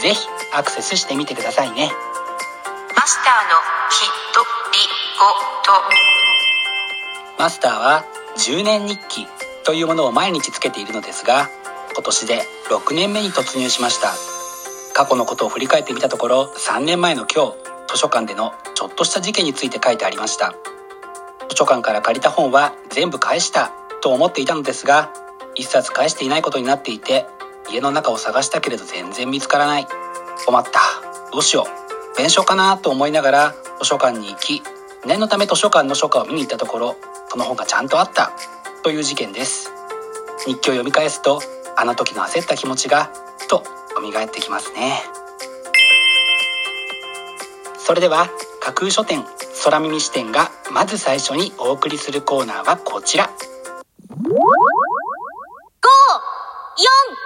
ぜひアクセスしてみてくださいね。マスターのひとりごと。マスターは10年日記というものを毎日つけているのですが今年で6年目に突入しました。過去のことを振り返ってみたところ3年前の今日図書館でのちょっとした事件について書いてありました。図書館から借りた本は全部返したと思っていたのですが一冊返していないことになっていて家の中を探したけれど全然見つからない。困った。どうしよう。弁償かなと思いながら図書館に行き念のため図書館の書架を見に行ったところその本がちゃんとあった。という事件です。日記を読み返すとあの時の焦った気持ちがと蘇ってきますね。それでは架空書店空耳視点がまず最初にお送りするコーナーはこちら。5 4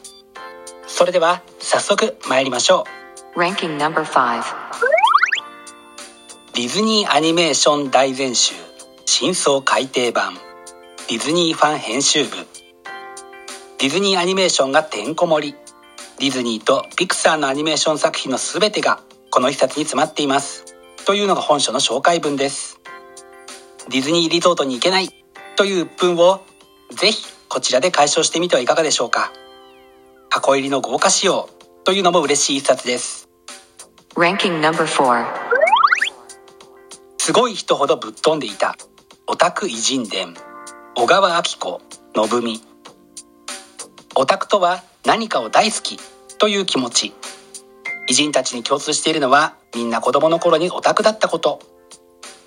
それでは早速参りましょう。Ranking number 5ディズニーアニメーション大全集真相改訂版。ディズニーファン編集部。ディズニーアニメーションがてんこ盛り。ディズニーとピクサーのアニメーション作品の全てがこの一冊に詰まっています。というのが本書の紹介文です。ディズニーリゾートに行けない。という鬱憤をぜひこちらで解消してみてはいかがでしょうか箱入りの豪華仕様というのも嬉しい一冊です。Ranking number 4すごい人ほどぶっ飛んでいた。オタク偉人伝。小川明子信美。オタクとは何かを大好きという気持ち。偉人たちに共通しているのはみんな子供の頃にオタクだったこと。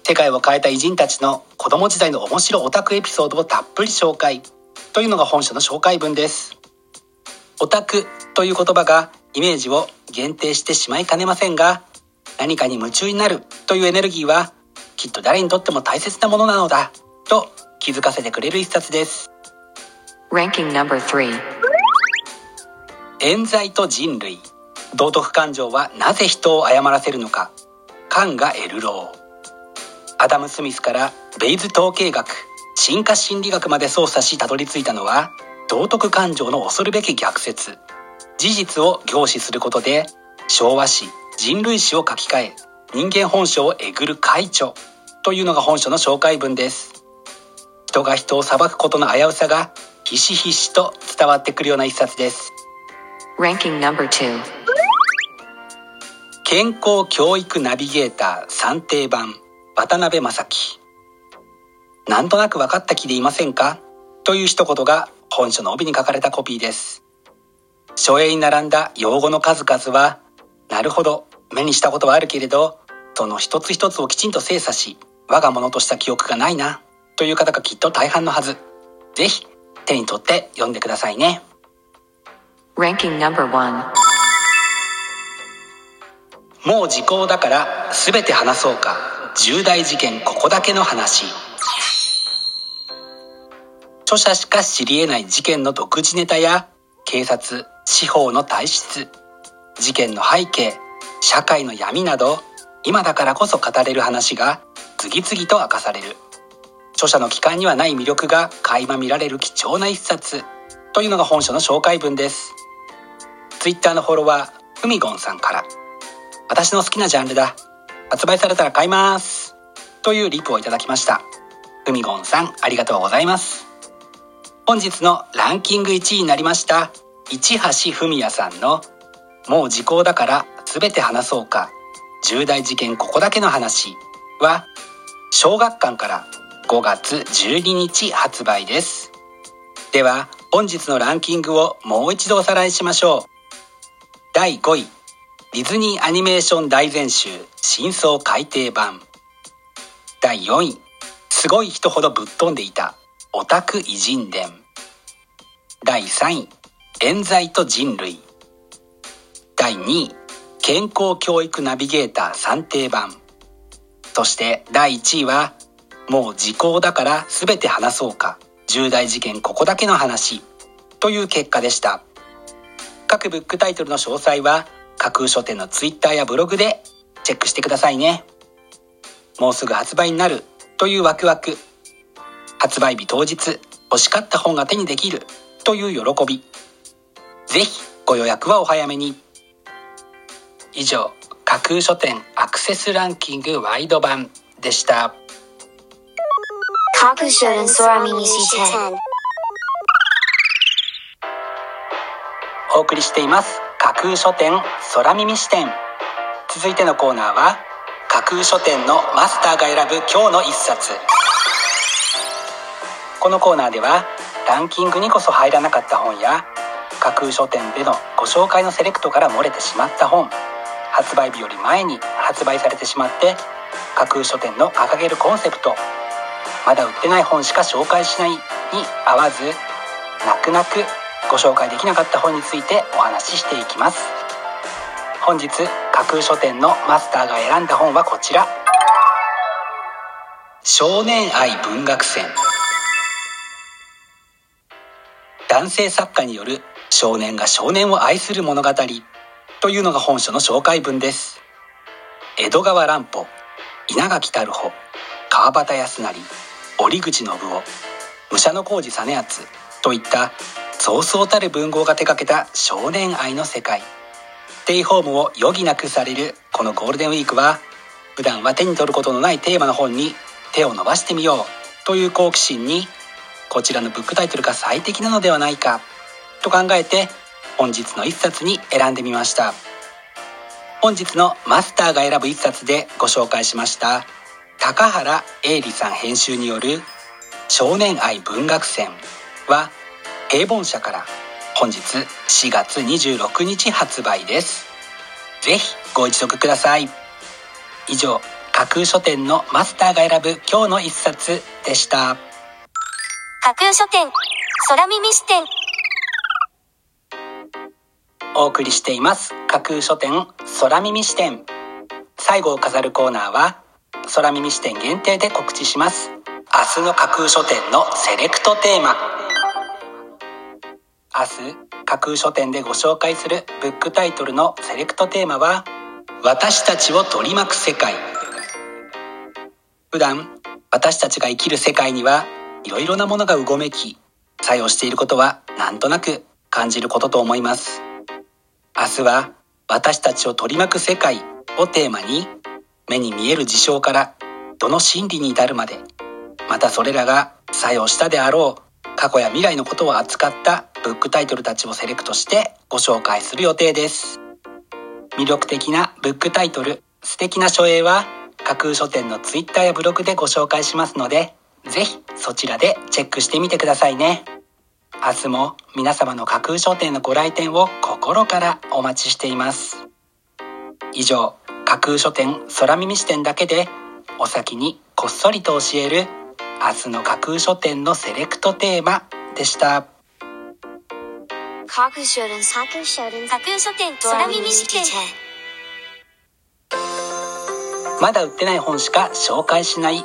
世界を変えた偉人たちの子供時代の面白オタクエピソードをたっぷり紹介というのが本書の紹介文ですオタクという言葉がイメージを限定してしまいかねませんが何かに夢中になるというエネルギーはきっと誰にとっても大切なものなのだと気づかせてくれる一冊です。Ranking number 3冤罪と人類。道徳感情はなぜ人を謝らせるのか。カンガ・エルロー。アダム・スミスからベイズ統計学進化心理学まで操作したどり着いたのは道徳感情の恐るべき逆説。事実を凝視することで昭和史人類史を書き換え人間本性をえぐる快著。というのが本書の紹介文です。人が人を裁くことの危うさがひしひしと伝わってくるような一冊です。Ranking number 2健康教育ナビゲーター算定版渡辺正樹。なんとなく分かった気でいませんか？という一言が本書の帯に書かれたコピーです。書影に並んだ用語の数々はなるほど目にしたことはあるけれどその一つ一つをきちんと精査し我が物とした記憶がないなという方がきっと大半のはず。ぜひ手に取って読んでくださいね。Ranking number 1もう時効だから全て話そうか。重大事件ここだけの話著者しか知り得ない事件の独自ネタや警察司法の体質事件の背景社会の闇など今だからこそ語れる話が次々と明かされる。著者の機関にはない魅力が垣間見られる貴重な一冊。というのが本書の紹介文です。ツイッターのフォロワーふみごんさんから。私の好きなジャンルだ。発売されたら買います。というリプをいただきました。ふみごんさんありがとうございます。本日のランキング1位になりました市橋文也さんの「もう時効だから全て話そうか重大事件ここだけの話」は小学館から5月12日発売です。では本日のランキングをもう一度おさらいしましょう。第5位ディズニーアニメーション大全集真相改訂版。第4位すごい人ほどぶっ飛んでいた。オタク偉人伝。第3位冤罪と人類。第2位健康教育ナビゲーター算定版。そして第1位はもう時効だから全て話そうか。重大事件ここだけの話。という結果でした。各ブックタイトルの詳細は架空書店のツイッターやブログでチェックしてくださいね。もうすぐ発売になる。というワクワク。発売日当日欲しかった本が手にできるという喜び。ぜひご予約はお早めに。以上架空書店アクセスランキングワイド版でした。架空書店空耳視点お送りしています架空書店空耳視点続いてのコーナーは架空書店のマスターが選ぶ今日の一冊このコーナーではランキングにこそ入らなかった本や架空書店でのご紹介のセレクトから漏れてしまった本発売日より前に発売されてしまって架空書店の掲げるコンセプトまだ売ってない本しか紹介しないに合わず泣く泣くご紹介できなかった本についてお話ししていきます。本日架空書店のマスターが選んだ本はこちら。少年愛文学戦男性作家による少年が少年を愛する物語というのが本書の紹介文です。江戸川乱歩稲垣太郎川端康成折口信夫武者小路実篤といったそうそうたる文豪が手掛けた少年愛の世界。ステイホームを余儀なくされるこのゴールデンウィークは普段は手に取ることのないテーマの本に手を伸ばしてみようという好奇心にこちらのブックタイトルが最適なのではないかと考えて本日の一冊に選んでみました。本日のマスターが選ぶ一冊でご紹介しました高原英里さん編集による少年愛文学戦は平凡社から本日4月26日発売です。ぜひご一読ください。以上架空書店のマスターが選ぶ今日の一冊でした。架空書店。空耳視点。お送りしています。架空書店空耳視点。最後を飾るコーナーは空耳視点限定で告知します。明日の架空書店のセレクトテーマ。明日架空書店でご紹介するブックタイトルのセレクトテーマは私たちを取り巻く世界。普段私たちが生きる世界にはいろいろなものがうごめき作用していることはなんとなく感じることと思います。明日は私たちを取り巻く世界をテーマに目に見える事象からどの心理に至るまでまたそれらが作用したであろう過去や未来のことを扱ったブックタイトルたちをセレクトしてご紹介する予定です。魅力的なブックタイトル素敵な書影は架空書店のツイッターやブログでご紹介しますのでぜひそちらでチェックしてみてくださいね。明日も皆様の架空書店のご来店を心からお待ちしています。以上架空書店空耳視点だけでお先にこっそりと教える明日の架空書店のセレクトテーマでした。架空書店架空書店架空書店空耳視点まだ売ってない本しか紹介しない